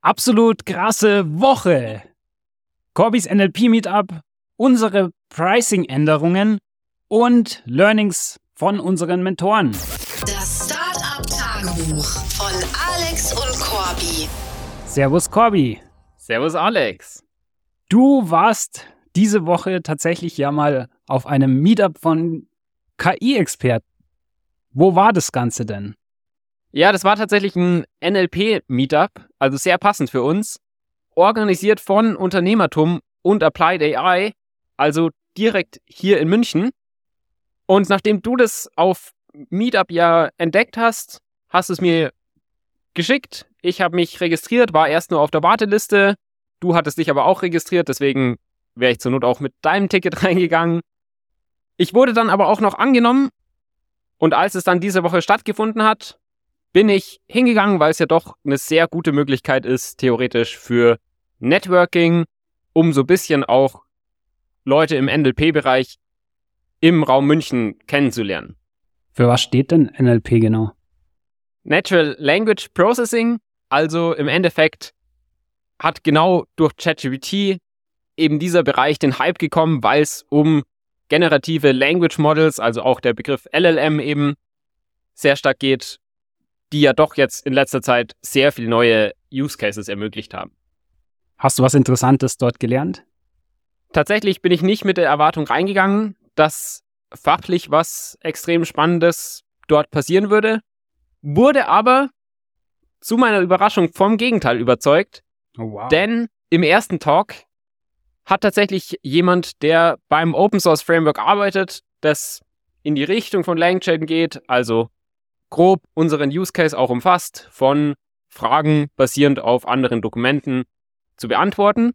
absolut krasse Woche. Corbys NLP Meetup, unsere Pricing-Änderungen und Learnings von unseren Mentoren. Das Startup Tagebuch von Alex und Corby. Servus Corby. Servus Alex. Du warst diese Woche tatsächlich ja mal auf einem Meetup von KI-Experten. Wo war das Ganze denn? Ja, das war tatsächlich ein NLP-Meetup, also sehr passend für uns. Organisiert von Unternehmertum und Applied AI, also direkt hier in München. Und nachdem du das auf Meetup ja entdeckt hast, hast es mir geschickt. Ich habe mich registriert, war erst nur auf der Warteliste. Du hattest dich aber auch registriert, deswegen wäre ich zur Not auch mit deinem Ticket reingegangen. Ich wurde dann aber auch noch angenommen. Und als es dann diese Woche stattgefunden hat, bin ich hingegangen, weil es ja doch eine sehr gute Möglichkeit ist, theoretisch für Networking, um so ein bisschen auch Leute im NLP-Bereich im Raum München kennenzulernen. Für was steht denn NLP genau? Natural Language Processing, also im Endeffekt hat genau durch ChatGPT eben dieser Bereich den Hype gekommen, weil es um generative Language Models, also auch der Begriff LLM eben sehr stark geht die ja doch jetzt in letzter Zeit sehr viele neue Use Cases ermöglicht haben. Hast du was Interessantes dort gelernt? Tatsächlich bin ich nicht mit der Erwartung reingegangen, dass fachlich was extrem Spannendes dort passieren würde, wurde aber zu meiner Überraschung vom Gegenteil überzeugt, oh, wow. denn im ersten Talk hat tatsächlich jemand, der beim Open Source Framework arbeitet, das in die Richtung von LangChain geht, also grob unseren Use Case auch umfasst, von Fragen basierend auf anderen Dokumenten zu beantworten.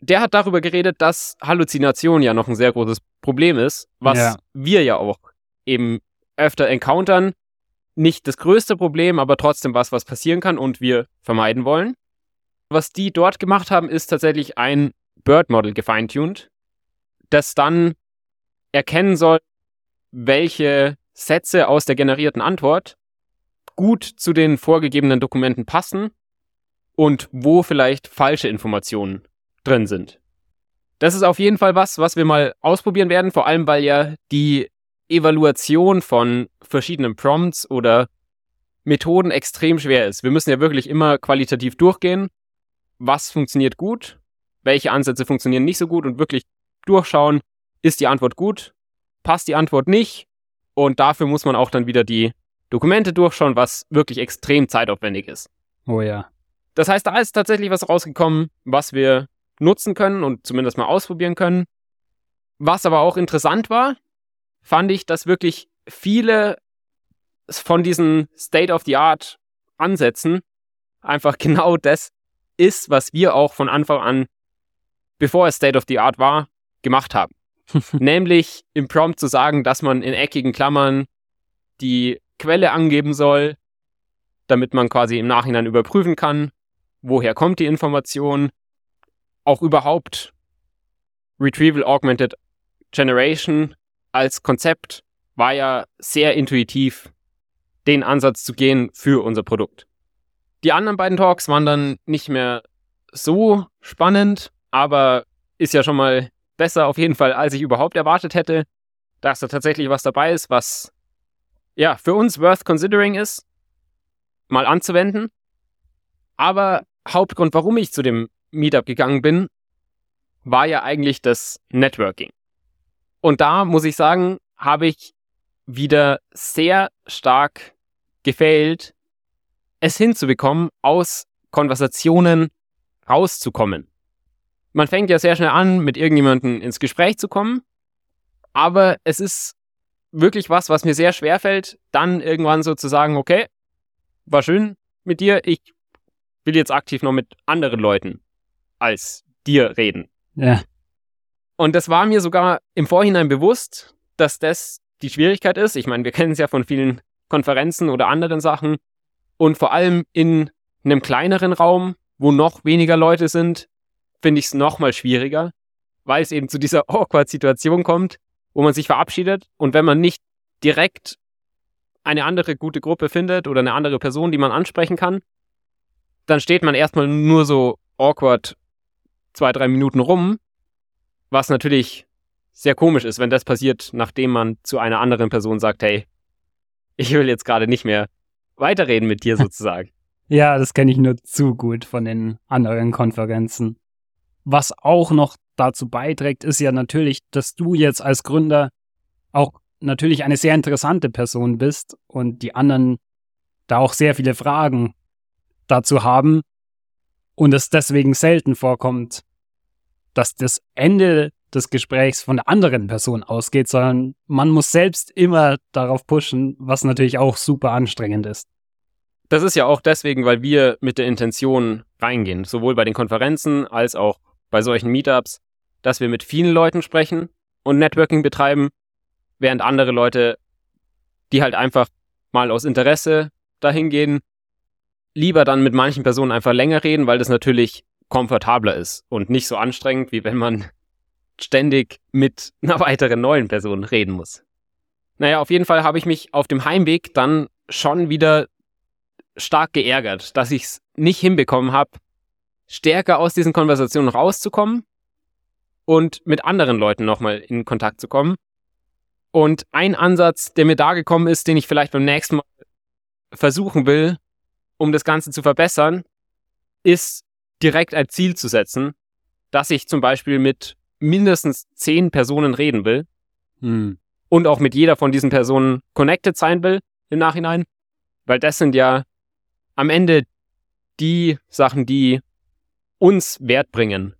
Der hat darüber geredet, dass Halluzination ja noch ein sehr großes Problem ist, was ja. wir ja auch eben öfter encountern. Nicht das größte Problem, aber trotzdem was, was passieren kann und wir vermeiden wollen. Was die dort gemacht haben, ist tatsächlich ein Bird Model gefeintuned, das dann erkennen soll, welche Sätze aus der generierten Antwort gut zu den vorgegebenen Dokumenten passen und wo vielleicht falsche Informationen drin sind. Das ist auf jeden Fall was, was wir mal ausprobieren werden, vor allem weil ja die Evaluation von verschiedenen Prompts oder Methoden extrem schwer ist. Wir müssen ja wirklich immer qualitativ durchgehen, was funktioniert gut, welche Ansätze funktionieren nicht so gut und wirklich durchschauen, ist die Antwort gut, passt die Antwort nicht, und dafür muss man auch dann wieder die Dokumente durchschauen, was wirklich extrem zeitaufwendig ist. Oh ja. Das heißt, da ist tatsächlich was rausgekommen, was wir nutzen können und zumindest mal ausprobieren können. Was aber auch interessant war, fand ich, dass wirklich viele von diesen State-of-the-Art Ansätzen einfach genau das ist, was wir auch von Anfang an, bevor es State-of-the-Art war, gemacht haben. nämlich im Prompt zu sagen, dass man in eckigen Klammern die Quelle angeben soll, damit man quasi im Nachhinein überprüfen kann, woher kommt die Information, auch überhaupt Retrieval Augmented Generation als Konzept war ja sehr intuitiv, den Ansatz zu gehen für unser Produkt. Die anderen beiden Talks waren dann nicht mehr so spannend, aber ist ja schon mal besser auf jeden Fall, als ich überhaupt erwartet hätte, dass da tatsächlich was dabei ist, was ja für uns worth considering ist, mal anzuwenden. Aber Hauptgrund, warum ich zu dem Meetup gegangen bin, war ja eigentlich das Networking. Und da muss ich sagen, habe ich wieder sehr stark gefailt, es hinzubekommen, aus Konversationen rauszukommen man fängt ja sehr schnell an, mit irgendjemandem ins Gespräch zu kommen. Aber es ist wirklich was, was mir sehr schwer fällt, dann irgendwann so zu sagen, okay, war schön mit dir, ich will jetzt aktiv noch mit anderen Leuten als dir reden. Ja. Und das war mir sogar im Vorhinein bewusst, dass das die Schwierigkeit ist. Ich meine, wir kennen es ja von vielen Konferenzen oder anderen Sachen. Und vor allem in einem kleineren Raum, wo noch weniger Leute sind, finde ich es nochmal schwieriger, weil es eben zu dieser Awkward-Situation kommt, wo man sich verabschiedet und wenn man nicht direkt eine andere gute Gruppe findet oder eine andere Person, die man ansprechen kann, dann steht man erstmal nur so awkward zwei, drei Minuten rum, was natürlich sehr komisch ist, wenn das passiert, nachdem man zu einer anderen Person sagt, hey, ich will jetzt gerade nicht mehr weiterreden mit dir sozusagen. Ja, das kenne ich nur zu gut von den anderen Konferenzen. Was auch noch dazu beiträgt, ist ja natürlich, dass du jetzt als Gründer auch natürlich eine sehr interessante Person bist und die anderen da auch sehr viele Fragen dazu haben und es deswegen selten vorkommt, dass das Ende des Gesprächs von der anderen Person ausgeht, sondern man muss selbst immer darauf pushen, was natürlich auch super anstrengend ist. Das ist ja auch deswegen, weil wir mit der Intention reingehen, sowohl bei den Konferenzen als auch bei solchen Meetups, dass wir mit vielen Leuten sprechen und Networking betreiben, während andere Leute, die halt einfach mal aus Interesse dahin gehen, lieber dann mit manchen Personen einfach länger reden, weil das natürlich komfortabler ist und nicht so anstrengend, wie wenn man ständig mit einer weiteren neuen Person reden muss. Naja, auf jeden Fall habe ich mich auf dem Heimweg dann schon wieder stark geärgert, dass ich es nicht hinbekommen habe, stärker aus diesen Konversationen rauszukommen und mit anderen Leuten nochmal in Kontakt zu kommen. Und ein Ansatz, der mir da gekommen ist, den ich vielleicht beim nächsten Mal versuchen will, um das Ganze zu verbessern, ist direkt ein Ziel zu setzen, dass ich zum Beispiel mit mindestens zehn Personen reden will hm. und auch mit jeder von diesen Personen connected sein will im Nachhinein, weil das sind ja am Ende die Sachen, die uns Wert bringen.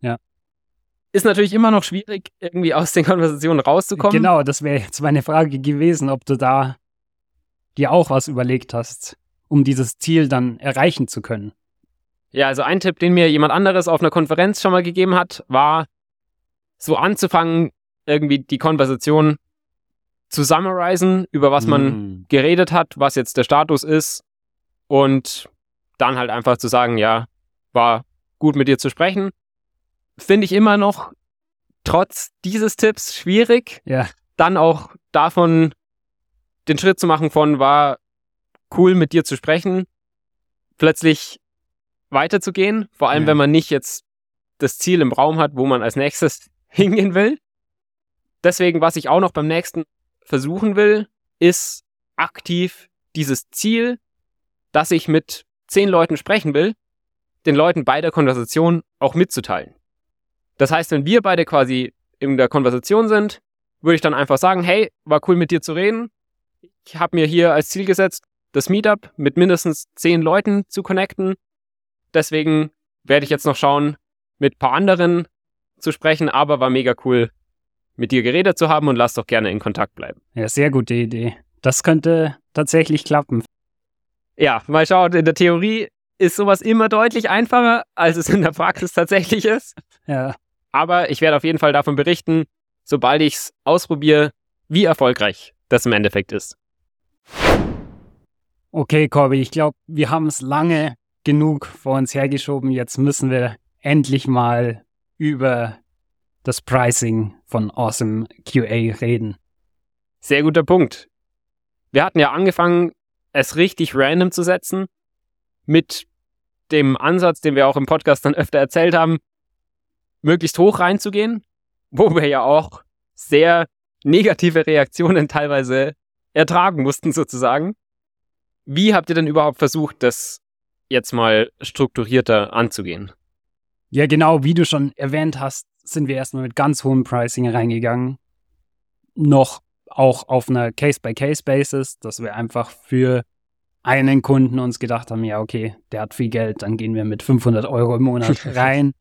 Ja. Ist natürlich immer noch schwierig, irgendwie aus den Konversationen rauszukommen. Genau, das wäre jetzt meine Frage gewesen, ob du da dir auch was überlegt hast, um dieses Ziel dann erreichen zu können. Ja, also ein Tipp, den mir jemand anderes auf einer Konferenz schon mal gegeben hat, war so anzufangen, irgendwie die Konversation zu summarisen, über was man mm. geredet hat, was jetzt der Status ist und dann halt einfach zu sagen, ja, war gut mit dir zu sprechen. Finde ich immer noch trotz dieses Tipps schwierig. Ja. Dann auch davon den Schritt zu machen von war cool mit dir zu sprechen, plötzlich weiterzugehen, vor allem ja. wenn man nicht jetzt das Ziel im Raum hat, wo man als nächstes hingehen will. Deswegen, was ich auch noch beim nächsten versuchen will, ist aktiv dieses Ziel dass ich mit zehn Leuten sprechen will, den Leuten bei der Konversation auch mitzuteilen. Das heißt, wenn wir beide quasi in der Konversation sind, würde ich dann einfach sagen, hey, war cool mit dir zu reden. Ich habe mir hier als Ziel gesetzt, das Meetup mit mindestens zehn Leuten zu connecten. Deswegen werde ich jetzt noch schauen, mit ein paar anderen zu sprechen, aber war mega cool, mit dir geredet zu haben und lass doch gerne in Kontakt bleiben. Ja, sehr gute Idee. Das könnte tatsächlich klappen ja, mal schauen, in der Theorie ist sowas immer deutlich einfacher, als es in der Praxis tatsächlich ist. Ja. Aber ich werde auf jeden Fall davon berichten, sobald ich es ausprobiere, wie erfolgreich das im Endeffekt ist. Okay, Corby, ich glaube, wir haben es lange genug vor uns hergeschoben. Jetzt müssen wir endlich mal über das Pricing von Awesome QA reden. Sehr guter Punkt. Wir hatten ja angefangen es richtig random zu setzen, mit dem Ansatz, den wir auch im Podcast dann öfter erzählt haben, möglichst hoch reinzugehen, wo wir ja auch sehr negative Reaktionen teilweise ertragen mussten sozusagen. Wie habt ihr denn überhaupt versucht, das jetzt mal strukturierter anzugehen? Ja, genau, wie du schon erwähnt hast, sind wir erstmal mit ganz hohem Pricing reingegangen. Noch auch auf einer Case-by-Case-Basis, dass wir einfach für einen Kunden uns gedacht haben, ja, okay, der hat viel Geld, dann gehen wir mit 500 Euro im Monat rein.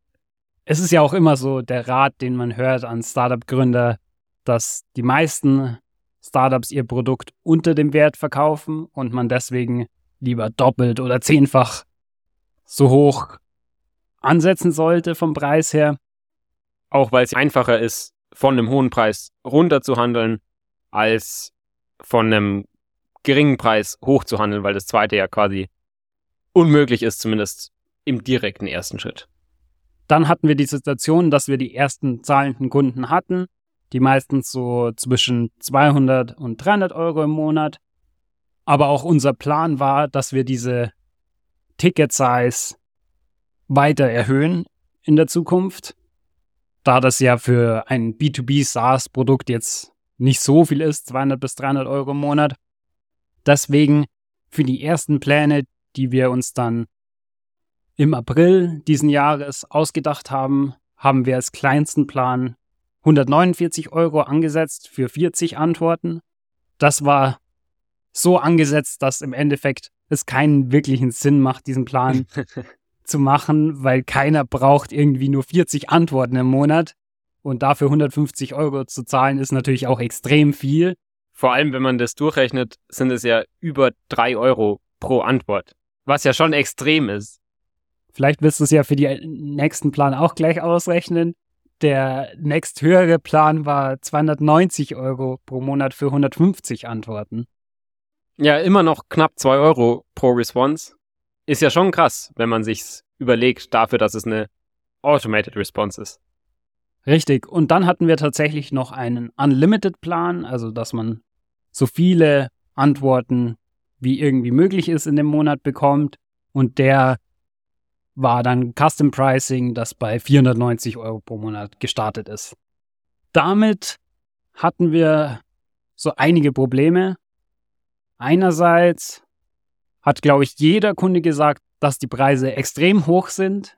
es ist ja auch immer so der Rat, den man hört an Startup-Gründer, dass die meisten Startups ihr Produkt unter dem Wert verkaufen und man deswegen lieber doppelt oder zehnfach so hoch ansetzen sollte vom Preis her. Auch weil es einfacher ist, von einem hohen Preis runter zu handeln, als von einem geringen Preis hochzuhandeln, weil das zweite ja quasi unmöglich ist, zumindest im direkten ersten Schritt. Dann hatten wir die Situation, dass wir die ersten zahlenden Kunden hatten, die meistens so zwischen 200 und 300 Euro im Monat. Aber auch unser Plan war, dass wir diese Ticket-Size weiter erhöhen in der Zukunft, da das ja für ein B2B SaaS-Produkt jetzt nicht so viel ist, 200 bis 300 Euro im Monat. Deswegen für die ersten Pläne, die wir uns dann im April diesen Jahres ausgedacht haben, haben wir als kleinsten Plan 149 Euro angesetzt für 40 Antworten. Das war so angesetzt, dass im Endeffekt es keinen wirklichen Sinn macht, diesen Plan zu machen, weil keiner braucht irgendwie nur 40 Antworten im Monat. Und dafür 150 Euro zu zahlen, ist natürlich auch extrem viel. Vor allem, wenn man das durchrechnet, sind es ja über 3 Euro pro Antwort. Was ja schon extrem ist. Vielleicht wirst du es ja für die nächsten Plan auch gleich ausrechnen. Der nächsthöhere Plan war 290 Euro pro Monat für 150 Antworten. Ja, immer noch knapp 2 Euro pro Response. Ist ja schon krass, wenn man sich's überlegt, dafür, dass es eine Automated Response ist. Richtig. Und dann hatten wir tatsächlich noch einen Unlimited-Plan, also dass man so viele Antworten wie irgendwie möglich ist in dem Monat bekommt. Und der war dann Custom Pricing, das bei 490 Euro pro Monat gestartet ist. Damit hatten wir so einige Probleme. Einerseits hat, glaube ich, jeder Kunde gesagt, dass die Preise extrem hoch sind.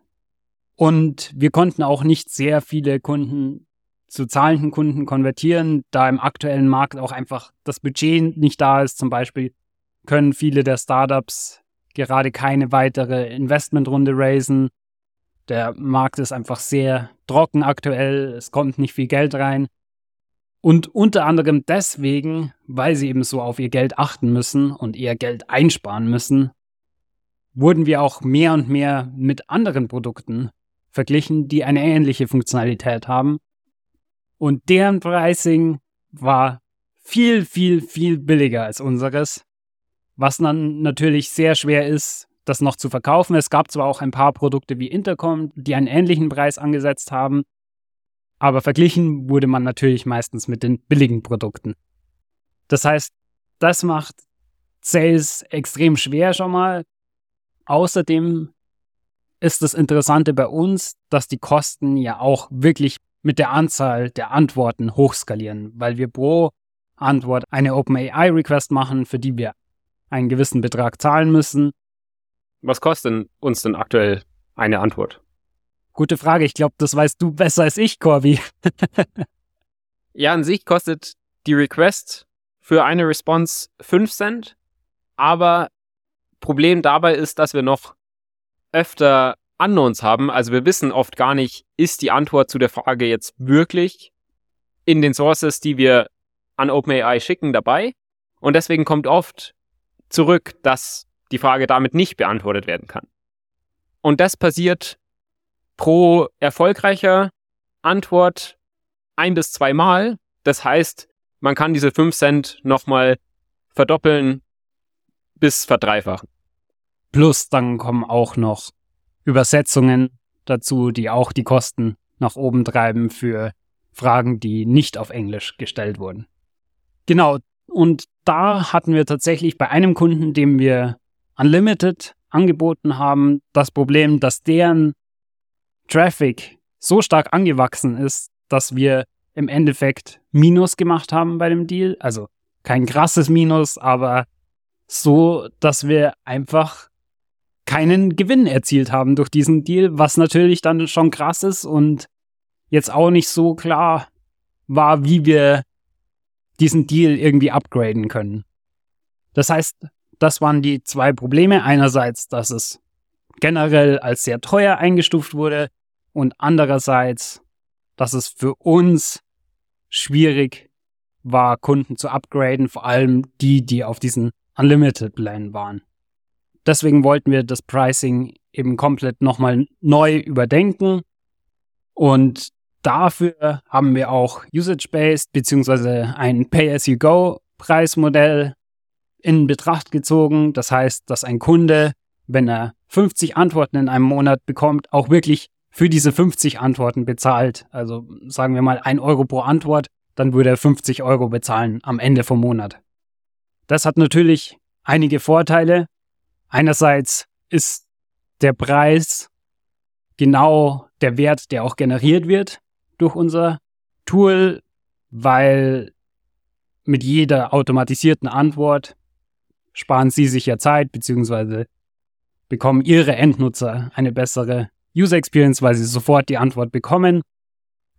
Und wir konnten auch nicht sehr viele Kunden zu zahlenden Kunden konvertieren, da im aktuellen Markt auch einfach das Budget nicht da ist. Zum Beispiel können viele der Startups gerade keine weitere Investmentrunde raisen. Der Markt ist einfach sehr trocken aktuell, es kommt nicht viel Geld rein. Und unter anderem deswegen, weil sie eben so auf ihr Geld achten müssen und ihr Geld einsparen müssen, wurden wir auch mehr und mehr mit anderen Produkten verglichen, die eine ähnliche Funktionalität haben. Und deren Pricing war viel, viel, viel billiger als unseres was dann natürlich sehr schwer ist, das noch zu verkaufen. Es gab zwar auch ein paar Produkte wie Intercom, die einen ähnlichen Preis angesetzt haben, aber verglichen wurde man natürlich meistens mit den billigen Produkten. Das heißt, das macht Sales extrem schwer schon mal. Außerdem ist das Interessante bei uns, dass die Kosten ja auch wirklich mit der Anzahl der Antworten hochskalieren, weil wir pro Antwort eine OpenAI-Request machen, für die wir einen gewissen Betrag zahlen müssen. Was kostet uns denn aktuell eine Antwort? Gute Frage. Ich glaube, das weißt du besser als ich, Corby. ja, an sich kostet die Request für eine Response 5 Cent. Aber Problem dabei ist, dass wir noch öfter Unknowns haben. Also wir wissen oft gar nicht, ist die Antwort zu der Frage jetzt wirklich in den Sources, die wir an OpenAI schicken, dabei. Und deswegen kommt oft zurück, dass die Frage damit nicht beantwortet werden kann. Und das passiert pro erfolgreicher Antwort ein bis zweimal. Das heißt, man kann diese 5 Cent nochmal verdoppeln bis verdreifachen. Plus dann kommen auch noch Übersetzungen dazu, die auch die Kosten nach oben treiben für Fragen, die nicht auf Englisch gestellt wurden. Genau, und da hatten wir tatsächlich bei einem Kunden, dem wir Unlimited angeboten haben, das Problem, dass deren Traffic so stark angewachsen ist, dass wir im Endeffekt Minus gemacht haben bei dem Deal. Also kein krasses Minus, aber so, dass wir einfach keinen Gewinn erzielt haben durch diesen Deal, was natürlich dann schon krass ist und jetzt auch nicht so klar war, wie wir diesen Deal irgendwie upgraden können. Das heißt, das waren die zwei Probleme. Einerseits, dass es generell als sehr teuer eingestuft wurde und andererseits, dass es für uns schwierig war, Kunden zu upgraden, vor allem die, die auf diesen Unlimited Plan waren. Deswegen wollten wir das Pricing eben komplett nochmal neu überdenken und Dafür haben wir auch Usage-Based bzw. ein Pay-as-you-go-Preismodell in Betracht gezogen. Das heißt, dass ein Kunde, wenn er 50 Antworten in einem Monat bekommt, auch wirklich für diese 50 Antworten bezahlt. Also sagen wir mal 1 Euro pro Antwort, dann würde er 50 Euro bezahlen am Ende vom Monat. Das hat natürlich einige Vorteile. Einerseits ist der Preis genau der Wert, der auch generiert wird durch unser Tool, weil mit jeder automatisierten Antwort sparen Sie sich ja Zeit, beziehungsweise bekommen Ihre Endnutzer eine bessere User Experience, weil sie sofort die Antwort bekommen.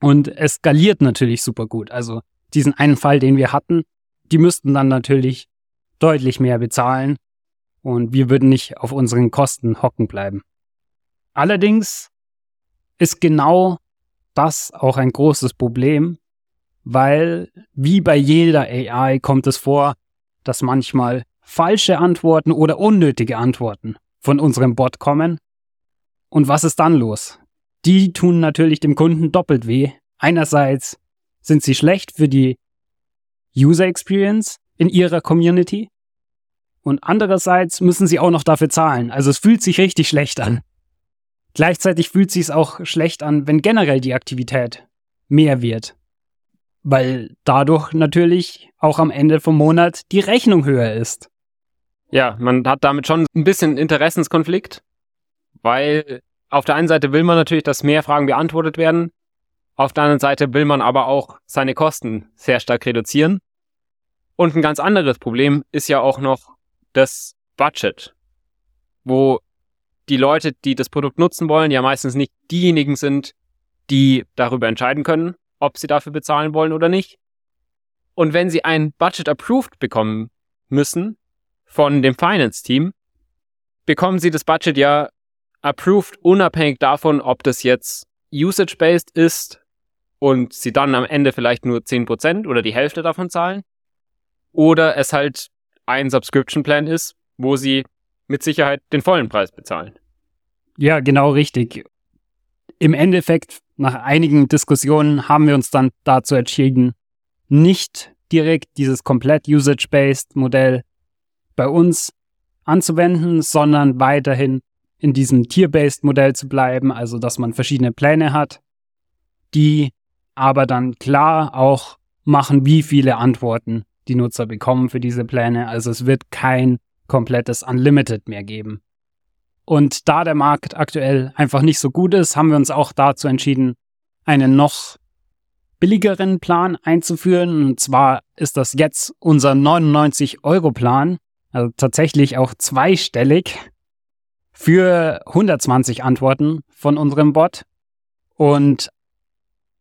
Und es skaliert natürlich super gut. Also diesen einen Fall, den wir hatten, die müssten dann natürlich deutlich mehr bezahlen und wir würden nicht auf unseren Kosten hocken bleiben. Allerdings ist genau das auch ein großes Problem, weil wie bei jeder AI kommt es vor, dass manchmal falsche Antworten oder unnötige Antworten von unserem Bot kommen. Und was ist dann los? Die tun natürlich dem Kunden doppelt weh. Einerseits sind sie schlecht für die User Experience in ihrer Community und andererseits müssen sie auch noch dafür zahlen. Also es fühlt sich richtig schlecht an. Gleichzeitig fühlt sich es auch schlecht an, wenn generell die Aktivität mehr wird. Weil dadurch natürlich auch am Ende vom Monat die Rechnung höher ist. Ja, man hat damit schon ein bisschen Interessenskonflikt, weil auf der einen Seite will man natürlich, dass mehr Fragen beantwortet werden, auf der anderen Seite will man aber auch seine Kosten sehr stark reduzieren. Und ein ganz anderes Problem ist ja auch noch das Budget, wo die Leute, die das Produkt nutzen wollen, ja meistens nicht diejenigen sind, die darüber entscheiden können, ob sie dafür bezahlen wollen oder nicht. Und wenn sie ein Budget approved bekommen müssen von dem Finance-Team, bekommen sie das Budget ja approved unabhängig davon, ob das jetzt usage-based ist und sie dann am Ende vielleicht nur 10% oder die Hälfte davon zahlen oder es halt ein Subscription Plan ist, wo sie mit Sicherheit den vollen Preis bezahlen. Ja, genau richtig. Im Endeffekt, nach einigen Diskussionen, haben wir uns dann dazu entschieden, nicht direkt dieses komplett usage-based Modell bei uns anzuwenden, sondern weiterhin in diesem Tier-based Modell zu bleiben, also dass man verschiedene Pläne hat, die aber dann klar auch machen, wie viele Antworten die Nutzer bekommen für diese Pläne. Also es wird kein komplettes Unlimited mehr geben. Und da der Markt aktuell einfach nicht so gut ist, haben wir uns auch dazu entschieden, einen noch billigeren Plan einzuführen. Und zwar ist das jetzt unser 99-Euro-Plan, also tatsächlich auch zweistellig für 120 Antworten von unserem Bot. Und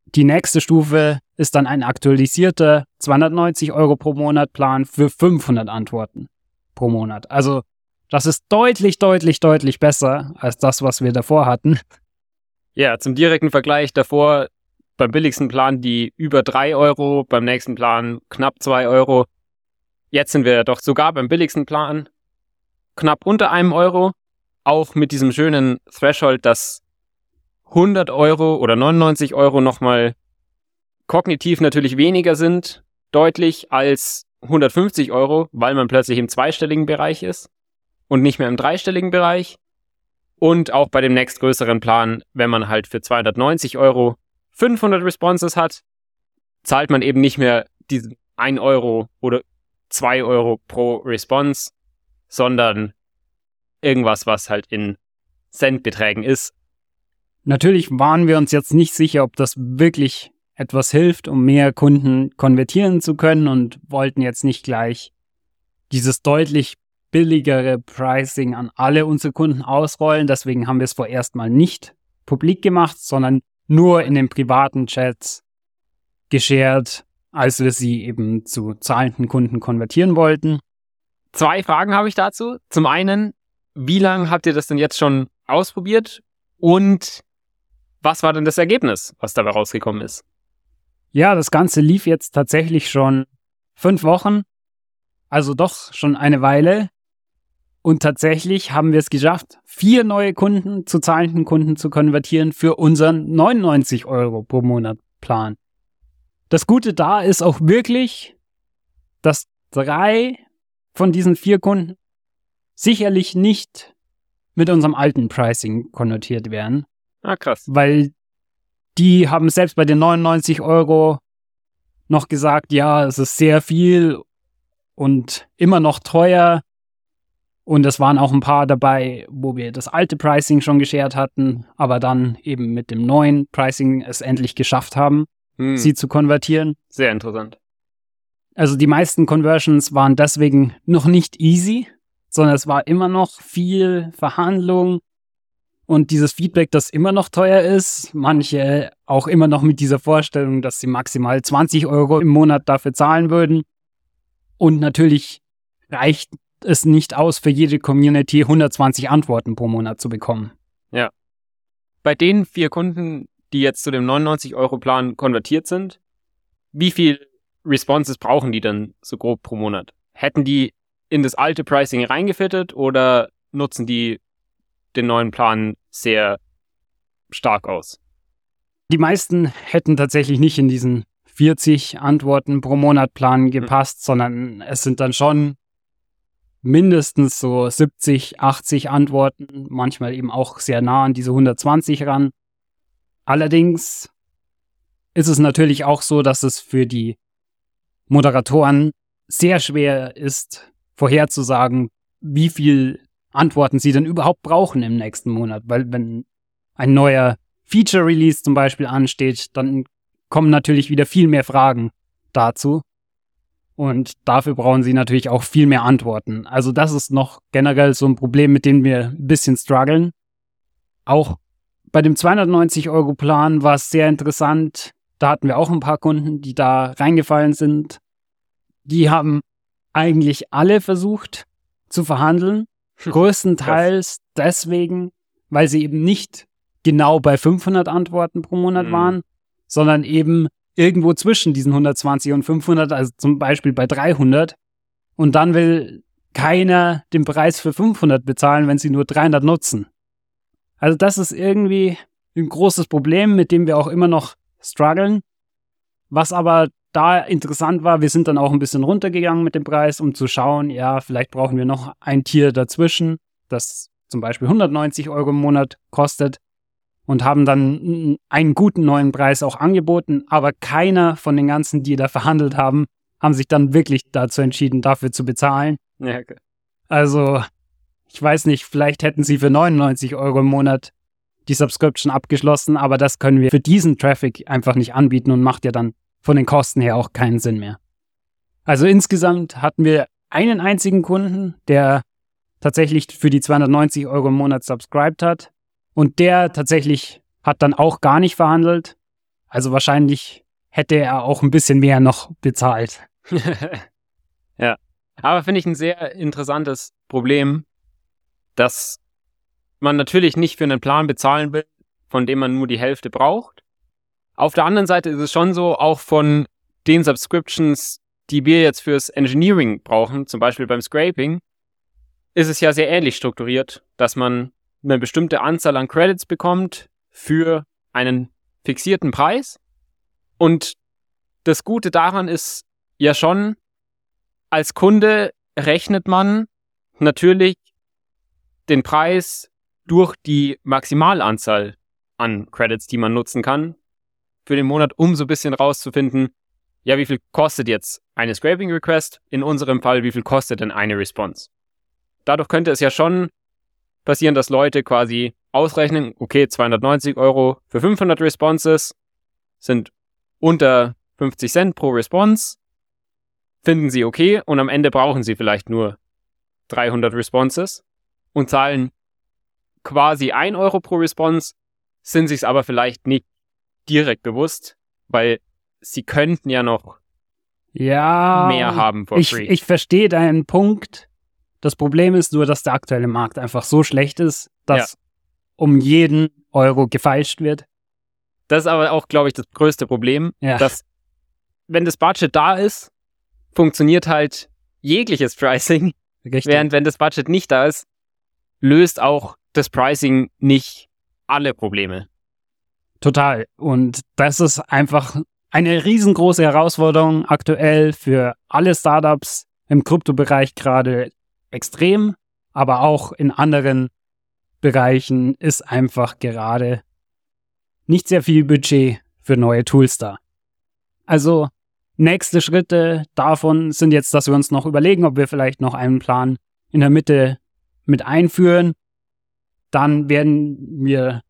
die nächste Stufe ist dann ein aktualisierter 290 Euro pro Monat Plan für 500 Antworten pro Monat. Also das ist deutlich, deutlich, deutlich besser als das, was wir davor hatten. Ja, zum direkten Vergleich davor beim billigsten Plan die über 3 Euro, beim nächsten Plan knapp 2 Euro. Jetzt sind wir doch sogar beim billigsten Plan knapp unter einem Euro. Auch mit diesem schönen Threshold, dass 100 Euro oder 99 Euro nochmal kognitiv natürlich weniger sind, deutlich als 150 Euro, weil man plötzlich im zweistelligen Bereich ist und nicht mehr im dreistelligen Bereich. Und auch bei dem nächstgrößeren Plan, wenn man halt für 290 Euro 500 Responses hat, zahlt man eben nicht mehr diesen 1 Euro oder 2 Euro pro Response, sondern irgendwas, was halt in Centbeträgen ist, Natürlich waren wir uns jetzt nicht sicher, ob das wirklich etwas hilft, um mehr Kunden konvertieren zu können und wollten jetzt nicht gleich dieses deutlich billigere Pricing an alle unsere Kunden ausrollen. Deswegen haben wir es vorerst mal nicht publik gemacht, sondern nur in den privaten Chats geshared, als wir sie eben zu zahlenden Kunden konvertieren wollten. Zwei Fragen habe ich dazu. Zum einen, wie lange habt ihr das denn jetzt schon ausprobiert? Und was war denn das Ergebnis, was dabei rausgekommen ist? Ja, das Ganze lief jetzt tatsächlich schon fünf Wochen, also doch schon eine Weile. Und tatsächlich haben wir es geschafft, vier neue Kunden zu zahlenden Kunden zu konvertieren für unseren 99 Euro pro Monat Plan. Das Gute da ist auch wirklich, dass drei von diesen vier Kunden sicherlich nicht mit unserem alten Pricing konnotiert werden. Ah, krass. Weil die haben selbst bei den 99 Euro noch gesagt, ja, es ist sehr viel und immer noch teuer. Und es waren auch ein paar dabei, wo wir das alte Pricing schon geshared hatten, aber dann eben mit dem neuen Pricing es endlich geschafft haben, Hm, sie zu konvertieren. sehr interessant. Also die meisten Conversions waren deswegen noch nicht easy, sondern es war immer noch viel Verhandlung und dieses Feedback, das immer noch teuer ist. Manche auch immer noch mit dieser Vorstellung, dass sie maximal 20 Euro im Monat dafür zahlen würden. Und natürlich reicht es nicht aus, für jede Community 120 Antworten pro Monat zu bekommen. Bei den vier Kunden, die jetzt zu dem 99-Euro-Plan konvertiert sind, wie viel Responses brauchen die dann so grob pro Monat? Hätten die in das alte Pricing reingefittet oder nutzen die den neuen Plan sehr stark aus? Die meisten hätten tatsächlich nicht in diesen 40 Antworten pro Monat Plan gepasst, sondern es sind dann schon mindestens so 70, 80 Antworten, manchmal eben auch sehr nah an diese 120 ran. Allerdings ist es natürlich auch so, dass es für die Moderatoren sehr schwer ist, vorherzusagen, wie viel Antworten sie denn überhaupt brauchen im nächsten Monat. Weil wenn ein neuer Feature Release zum Beispiel ansteht, dann kommen natürlich wieder viel mehr Fragen dazu. Und dafür brauchen sie natürlich auch viel mehr Antworten. Also das ist noch generell so ein Problem, mit dem wir ein bisschen strugglen. Auch bei dem 290-Euro-Plan war es sehr interessant. Da hatten wir auch ein paar Kunden, die da reingefallen sind. Die haben eigentlich alle versucht zu verhandeln. Größtenteils deswegen, weil sie eben nicht genau bei 500 Antworten pro Monat Mhm. waren, sondern eben irgendwo zwischen diesen 120 und 500, also zum Beispiel bei 300. Und dann will keiner den Preis für 500 bezahlen, wenn sie nur 300 nutzen. Also das ist irgendwie ein großes Problem, mit dem wir auch immer noch strugglen. Was aber da interessant war, wir sind dann auch ein bisschen runtergegangen mit dem Preis, um zu schauen, ja, vielleicht brauchen wir noch ein Tier dazwischen, das zum Beispiel 190 Euro im Monat kostet und haben dann einen guten neuen Preis auch angeboten, aber keiner von den ganzen, die da verhandelt haben, haben sich dann wirklich dazu entschieden, dafür zu bezahlen. Ja, okay. Also, ich weiß nicht, vielleicht hätten sie für 99 Euro im Monat die Subscription abgeschlossen, aber das können wir für diesen Traffic einfach nicht anbieten und macht ja dann von den Kosten her auch keinen Sinn mehr. Also insgesamt hatten wir einen einzigen Kunden, der tatsächlich für die 290 Euro im Monat subscribed hat und der tatsächlich hat dann auch gar nicht verhandelt. Also wahrscheinlich hätte er auch ein bisschen mehr noch bezahlt. ja. Aber finde ich ein sehr interessantes Problem, dass man natürlich nicht für einen Plan bezahlen will, von dem man nur die Hälfte braucht. Auf der anderen Seite ist es schon so, auch von den Subscriptions, die wir jetzt fürs Engineering brauchen, zum Beispiel beim Scraping, ist es ja sehr ähnlich strukturiert, dass man eine bestimmte Anzahl an Credits bekommt für einen fixierten Preis. Und das Gute daran ist ja schon, als Kunde rechnet man natürlich den Preis durch die Maximalanzahl an Credits, die man nutzen kann, für den Monat, um so ein bisschen rauszufinden, ja, wie viel kostet jetzt eine Scraping Request? In unserem Fall, wie viel kostet denn eine Response? Dadurch könnte es ja schon passieren, dass Leute quasi ausrechnen, okay, 290 Euro für 500 Responses sind unter 50 Cent pro Response, finden sie okay und am Ende brauchen sie vielleicht nur 300 Responses und zahlen quasi 1 Euro pro Response, sind sich aber vielleicht nicht direkt bewusst, weil sie könnten ja noch Ja. mehr haben for ich, free. ich verstehe deinen Punkt. Das Problem ist nur, dass der aktuelle Markt einfach so schlecht ist, dass um jeden Euro gefeilscht wird. Das ist aber auch, glaube ich, das größte Problem, Ja. dass wenn das Budget da ist, funktioniert halt jegliches Pricing, Richtig. während wenn das Budget nicht da ist, löst auch das Pricing nicht alle Probleme. Total. Und das ist einfach eine riesengroße Herausforderung aktuell für alle Startups im Kryptobereich gerade extrem, aber auch in anderen Bereichen ist einfach gerade nicht sehr viel Budget für neue Tools da. Also nächste Schritte davon sind jetzt, dass wir uns noch überlegen, ob wir vielleicht noch einen Plan in der Mitte mit einführen, dann werden wir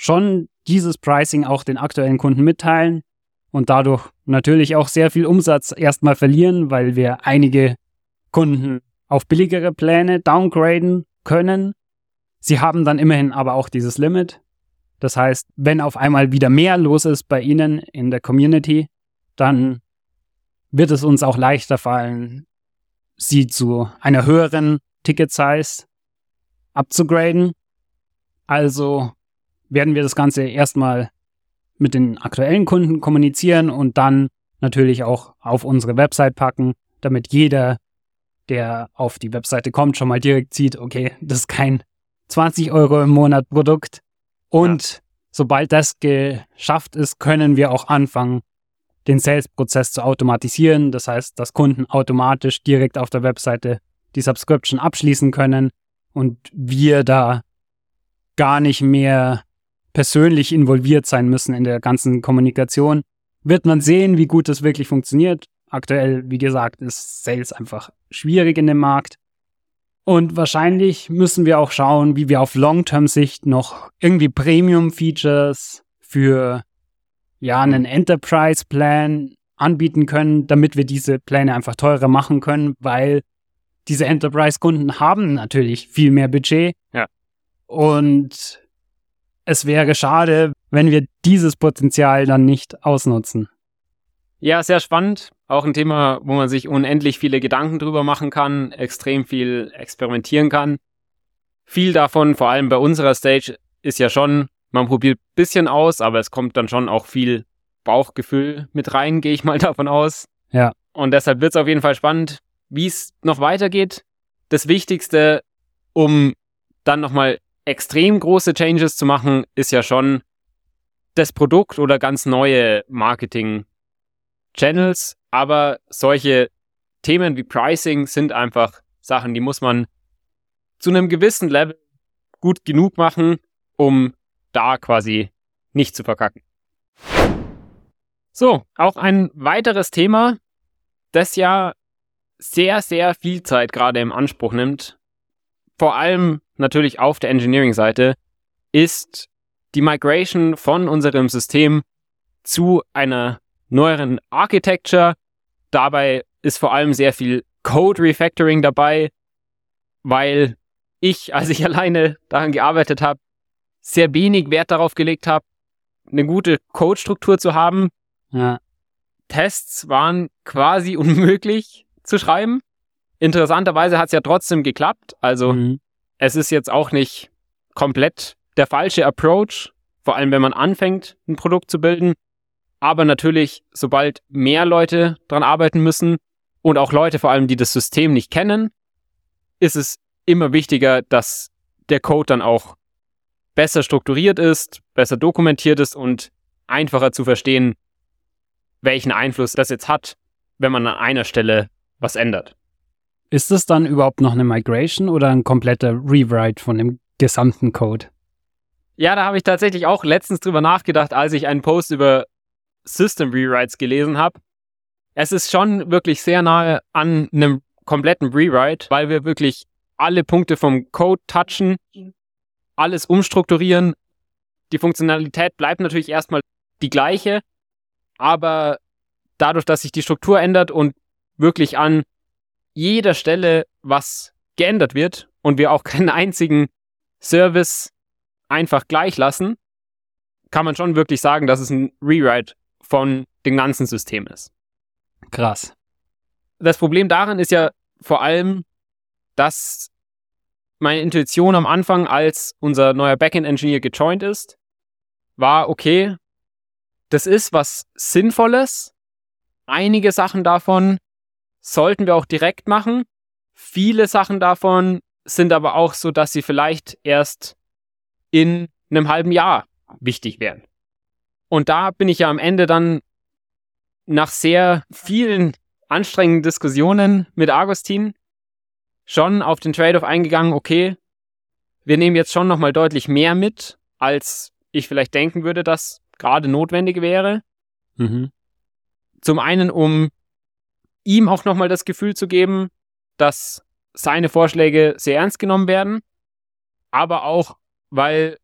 schon dieses Pricing auch den aktuellen Kunden mitteilen und dadurch natürlich auch sehr viel Umsatz erstmal verlieren, weil wir einige Kunden auf billigere Pläne downgraden können. Sie haben dann immerhin aber auch dieses Limit. Das heißt, wenn auf einmal wieder mehr los ist bei Ihnen in der Community, dann wird es uns auch leichter fallen, Sie zu einer höheren Ticket-Size abzugraden. Also werden wir das Ganze erstmal mit den aktuellen Kunden kommunizieren und dann natürlich auch auf unsere Website packen, damit jeder, der auf die Webseite kommt, schon mal direkt sieht, okay, das ist kein 20 Euro im Monat Produkt. Und ja. sobald das geschafft ist, können wir auch anfangen, den Sales-Prozess zu automatisieren. Das heißt, dass Kunden automatisch direkt auf der Webseite die Subscription abschließen können und wir da gar nicht mehr persönlich involviert sein müssen in der ganzen Kommunikation. Wird man sehen, wie gut das wirklich funktioniert. Aktuell, wie gesagt, ist Sales einfach schwierig in dem Markt. Und wahrscheinlich müssen wir auch schauen, wie wir auf Long-Term-Sicht noch irgendwie Premium-Features für ja einen Enterprise-Plan anbieten können, damit wir diese Pläne einfach teurer machen können, weil diese Enterprise-Kunden haben natürlich viel mehr Budget. Ja. Und es wäre schade, wenn wir dieses Potenzial dann nicht ausnutzen. Ja, sehr spannend. Auch ein Thema, wo man sich unendlich viele Gedanken drüber machen kann, extrem viel experimentieren kann. Viel davon, vor allem bei unserer Stage, ist ja schon, man probiert ein bisschen aus, aber es kommt dann schon auch viel Bauchgefühl mit rein, gehe ich mal davon aus. Ja. Und deshalb wird es auf jeden Fall spannend, wie es noch weitergeht. Das Wichtigste, um dann nochmal extrem große Changes zu machen, ist ja schon das Produkt oder ganz neue Marketing-Channels. Aber solche Themen wie Pricing sind einfach Sachen, die muss man zu einem gewissen Level gut genug machen, um da quasi nicht zu verkacken. So, auch ein weiteres Thema, das ja sehr, sehr viel Zeit gerade im Anspruch nimmt, vor allem natürlich auf der Engineering-Seite, ist die Migration von unserem System zu einer neueren Architecture. Dabei ist vor allem sehr viel Code Refactoring dabei, weil ich, als ich alleine daran gearbeitet habe, sehr wenig Wert darauf gelegt habe, eine gute Code-Struktur zu haben. Ja. Tests waren quasi unmöglich zu schreiben. Interessanterweise hat es ja trotzdem geklappt. Also mhm es ist jetzt auch nicht komplett der falsche Approach, vor allem wenn man anfängt, ein Produkt zu bilden. Aber natürlich, sobald mehr Leute dran arbeiten müssen und auch Leute vor allem, die das System nicht kennen, ist es immer wichtiger, dass der Code dann auch besser strukturiert ist, besser dokumentiert ist und einfacher zu verstehen, welchen Einfluss das jetzt hat, wenn man an einer Stelle was ändert. Ist es dann überhaupt noch eine Migration oder ein kompletter Rewrite von dem gesamten Code? Ja, da habe ich tatsächlich auch letztens drüber nachgedacht, als ich einen Post über System Rewrites gelesen habe. Es ist schon wirklich sehr nahe an einem kompletten Rewrite, weil wir wirklich alle Punkte vom Code touchen, alles umstrukturieren. Die Funktionalität bleibt natürlich erstmal die gleiche, aber dadurch, dass sich die Struktur ändert und wirklich an jeder Stelle was geändert wird und wir auch keinen einzigen Service einfach gleich lassen, kann man schon wirklich sagen, dass es ein Rewrite von dem ganzen System ist. Krass. Das Problem daran ist ja vor allem, dass meine Intuition am Anfang, als unser neuer Backend-Engineer gejoint ist, war, okay, das ist was Sinnvolles. Einige Sachen davon sollten wir auch direkt machen. Viele Sachen davon sind aber auch so, dass sie vielleicht erst in einem halben Jahr wichtig werden. Und da bin ich ja am Ende dann nach sehr vielen anstrengenden Diskussionen mit Agustin schon auf den Trade-off eingegangen, okay, wir nehmen jetzt schon nochmal deutlich mehr mit, als ich vielleicht denken würde, dass gerade notwendig wäre. Mhm. Zum einen, um ihm auch nochmal das Gefühl zu geben, dass seine Vorschläge sehr ernst genommen werden, aber auch, weil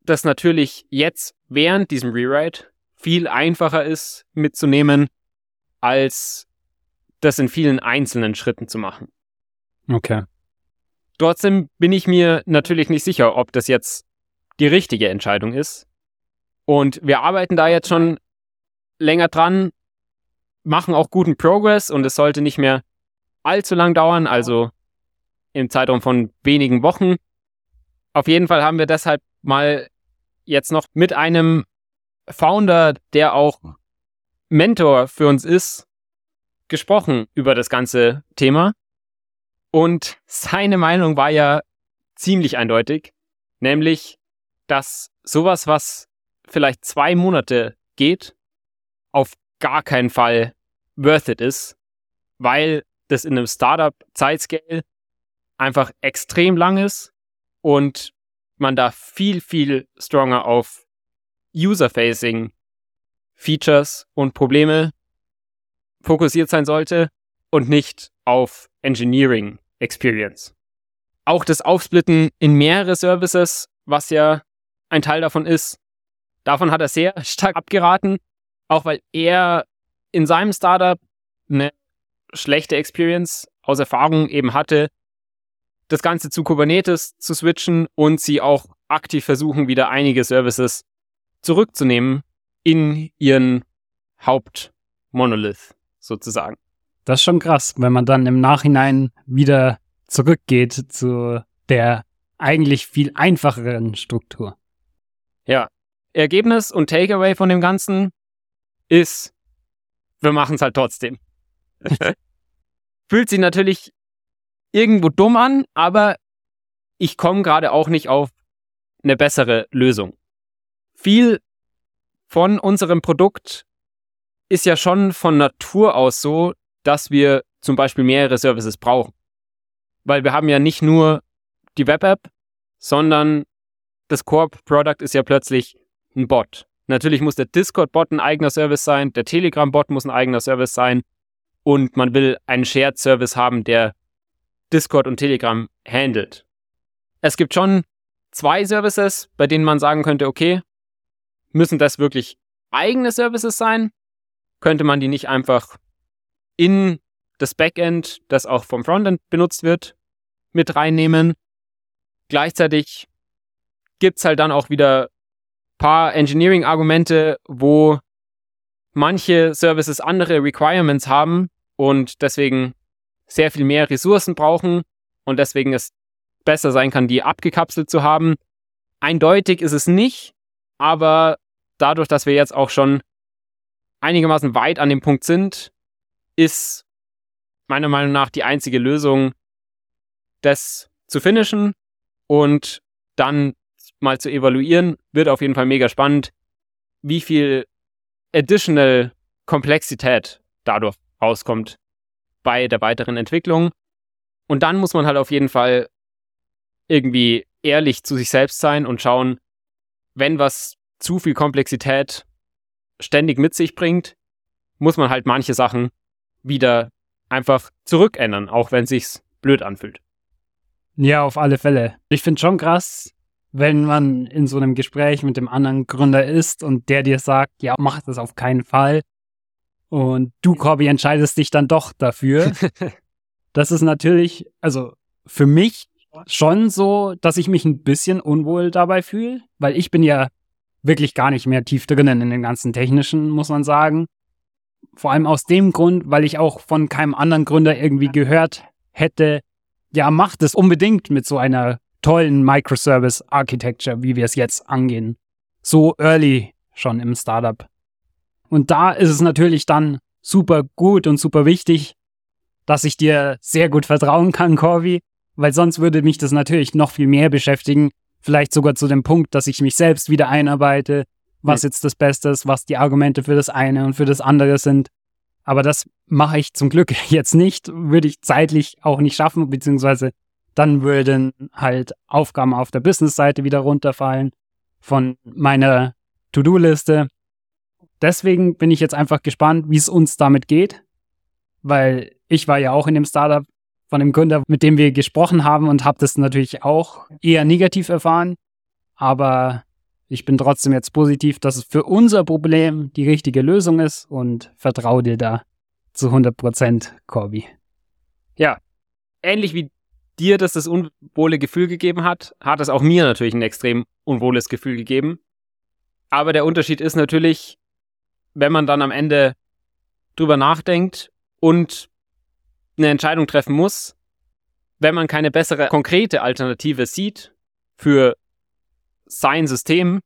das natürlich jetzt während diesem Rewrite viel einfacher ist mitzunehmen, als das in vielen einzelnen Schritten zu machen. Okay. Trotzdem bin ich mir natürlich nicht sicher, ob das jetzt die richtige Entscheidung ist. Und wir arbeiten da jetzt schon länger dran, machen auch guten Progress und es sollte nicht mehr allzu lang dauern, also im Zeitraum von wenigen Wochen. Auf jeden Fall haben wir deshalb mal jetzt noch mit einem Founder, der auch Mentor für uns ist, gesprochen über das ganze Thema. Und seine Meinung war ja ziemlich eindeutig, nämlich, dass sowas, was vielleicht zwei Monate geht, auf gar keinen Fall worth it ist, weil das in einem Startup Zeitscale einfach extrem lang ist und man da viel, viel stronger auf User-Facing Features und Probleme fokussiert sein sollte und nicht auf Engineering Experience. Auch das Aufsplitten in mehrere Services, was ja ein Teil davon ist, davon hat er sehr stark abgeraten, auch weil er in seinem Startup eine schlechte Experience aus Erfahrung eben hatte, das Ganze zu Kubernetes zu switchen und sie auch aktiv versuchen, wieder einige Services zurückzunehmen in ihren Hauptmonolith sozusagen. Das ist schon krass, wenn man dann im Nachhinein wieder zurückgeht zu der eigentlich viel einfacheren Struktur. Ja, Ergebnis und Takeaway von dem Ganzen ist, wir machen es halt trotzdem. Fühlt sich natürlich irgendwo dumm an, aber ich komme gerade auch nicht auf eine bessere Lösung. Viel von unserem Produkt ist ja schon von Natur aus so, dass wir zum Beispiel mehrere Services brauchen. Weil wir haben ja nicht nur die Web-App, sondern das Core-Product ist ja plötzlich ein Bot. Natürlich muss der Discord-Bot ein eigener Service sein, der Telegram-Bot muss ein eigener Service sein und man will einen Shared-Service haben, der Discord und Telegram handelt. Es gibt schon zwei Services, bei denen man sagen könnte, okay, müssen das wirklich eigene Services sein? Könnte man die nicht einfach in das Backend, das auch vom Frontend benutzt wird, mit reinnehmen? Gleichzeitig gibt es halt dann auch wieder paar Engineering-Argumente, wo manche Services andere Requirements haben und deswegen sehr viel mehr Ressourcen brauchen und deswegen es besser sein kann, die abgekapselt zu haben. Eindeutig ist es nicht, aber dadurch, dass wir jetzt auch schon einigermaßen weit an dem Punkt sind, ist meiner Meinung nach die einzige Lösung, das zu finishen und dann mal zu evaluieren. Wird auf jeden Fall mega spannend, wie viel additional Komplexität dadurch rauskommt bei der weiteren Entwicklung. Und dann muss man halt auf jeden Fall irgendwie ehrlich zu sich selbst sein und schauen, wenn was zu viel Komplexität ständig mit sich bringt, muss man halt manche Sachen wieder einfach zurückändern, auch wenn sich's blöd anfühlt. Ja, auf alle Fälle. Ich finde schon krass, wenn man in so einem Gespräch mit dem anderen Gründer ist und der dir sagt, ja, mach das auf keinen Fall. Und du, Corby, entscheidest dich dann doch dafür. das ist natürlich, also für mich schon so, dass ich mich ein bisschen unwohl dabei fühle, weil ich bin ja wirklich gar nicht mehr tief drinnen in den ganzen technischen, muss man sagen. Vor allem aus dem Grund, weil ich auch von keinem anderen Gründer irgendwie gehört hätte, ja, macht es unbedingt mit so einer tollen Microservice Architecture, wie wir es jetzt angehen. So early schon im Startup. Und da ist es natürlich dann super gut und super wichtig, dass ich dir sehr gut vertrauen kann, Corby, weil sonst würde mich das natürlich noch viel mehr beschäftigen, vielleicht sogar zu dem Punkt, dass ich mich selbst wieder einarbeite, was mhm. jetzt das Beste ist, was die Argumente für das eine und für das andere sind. Aber das mache ich zum Glück jetzt nicht, würde ich zeitlich auch nicht schaffen, beziehungsweise dann würden halt Aufgaben auf der Business-Seite wieder runterfallen von meiner To-Do-Liste. Deswegen bin ich jetzt einfach gespannt, wie es uns damit geht, weil ich war ja auch in dem Startup von dem Gründer, mit dem wir gesprochen haben und habe das natürlich auch eher negativ erfahren. Aber ich bin trotzdem jetzt positiv, dass es für unser Problem die richtige Lösung ist und vertraue dir da zu 100 Prozent, Corby. Ja, ähnlich wie dir das das unwohle Gefühl gegeben hat, hat es auch mir natürlich ein extrem unwohles Gefühl gegeben. Aber der Unterschied ist natürlich, wenn man dann am Ende drüber nachdenkt und eine Entscheidung treffen muss, wenn man keine bessere konkrete Alternative sieht für sein System,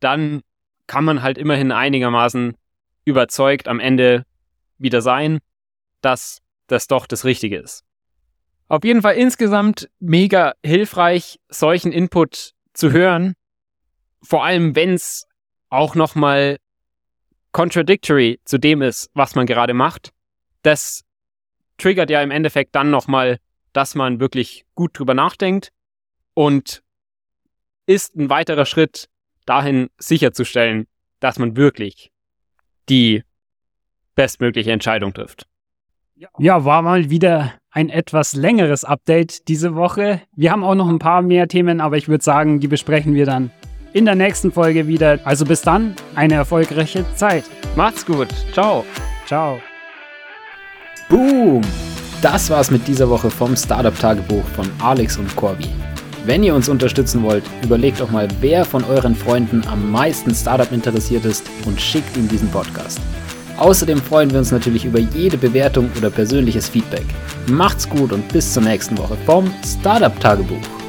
dann kann man halt immerhin einigermaßen überzeugt am Ende wieder sein, dass das doch das Richtige ist. Auf jeden Fall insgesamt mega hilfreich, solchen Input zu hören. Vor allem, wenn es auch nochmal contradictory zu dem ist, was man gerade macht. Das triggert ja im Endeffekt dann nochmal, dass man wirklich gut drüber nachdenkt und ist ein weiterer Schritt dahin sicherzustellen, dass man wirklich die bestmögliche Entscheidung trifft. Ja, war mal wieder ein etwas längeres Update diese Woche. Wir haben auch noch ein paar mehr Themen, aber ich würde sagen, die besprechen wir dann in der nächsten Folge wieder. Also bis dann, eine erfolgreiche Zeit. Macht's gut. Ciao. Ciao. Boom! Das war's mit dieser Woche vom Startup Tagebuch von Alex und Corby. Wenn ihr uns unterstützen wollt, überlegt doch mal, wer von euren Freunden am meisten Startup interessiert ist und schickt ihm diesen Podcast. Außerdem freuen wir uns natürlich über jede Bewertung oder persönliches Feedback. Macht's gut und bis zur nächsten Woche vom Startup Tagebuch.